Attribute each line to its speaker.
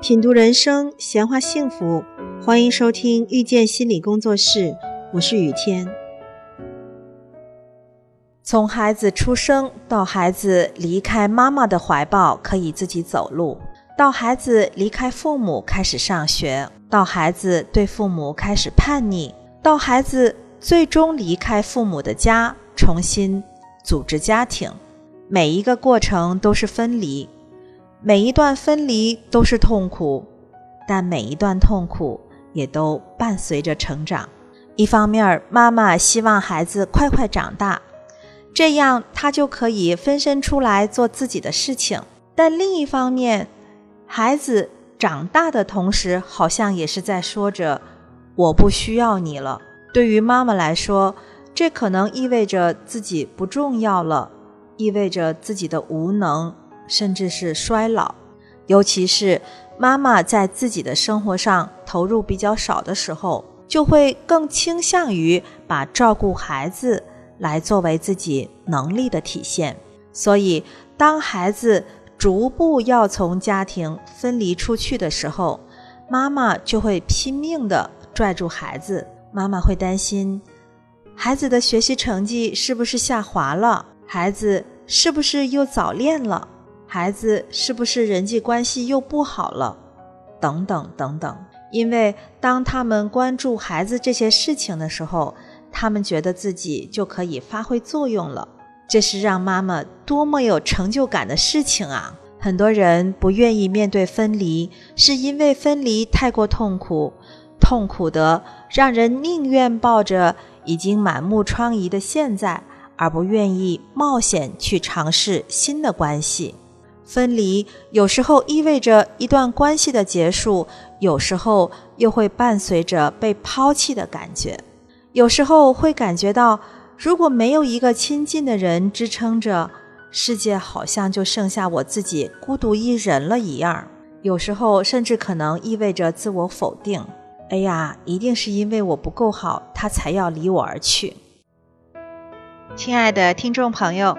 Speaker 1: 品读人生，闲话幸福，欢迎收听遇见心理工作室，我是雨天。
Speaker 2: 从孩子出生到孩子离开妈妈的怀抱，可以自己走路；到孩子离开父母开始上学；到孩子对父母开始叛逆；到孩子最终离开父母的家，重新组织家庭。每一个过程都是分离，每一段分离都是痛苦，但每一段痛苦也都伴随着成长。一方面，妈妈希望孩子快快长大，这样他就可以分身出来做自己的事情；但另一方面，孩子长大的同时，好像也是在说着“我不需要你了”。对于妈妈来说，这可能意味着自己不重要了。意味着自己的无能，甚至是衰老。尤其是妈妈在自己的生活上投入比较少的时候，就会更倾向于把照顾孩子来作为自己能力的体现。所以，当孩子逐步要从家庭分离出去的时候，妈妈就会拼命地拽住孩子。妈妈会担心孩子的学习成绩是不是下滑了。孩子是不是又早恋了？孩子是不是人际关系又不好了？等等等等。因为当他们关注孩子这些事情的时候，他们觉得自己就可以发挥作用了。这是让妈妈多么有成就感的事情啊！很多人不愿意面对分离，是因为分离太过痛苦，痛苦的让人宁愿抱着已经满目疮痍的现在。而不愿意冒险去尝试新的关系，分离有时候意味着一段关系的结束，有时候又会伴随着被抛弃的感觉，有时候会感觉到如果没有一个亲近的人支撑着，世界好像就剩下我自己孤独一人了一样。有时候甚至可能意味着自我否定，哎呀，一定是因为我不够好，他才要离我而去。亲爱的听众朋友，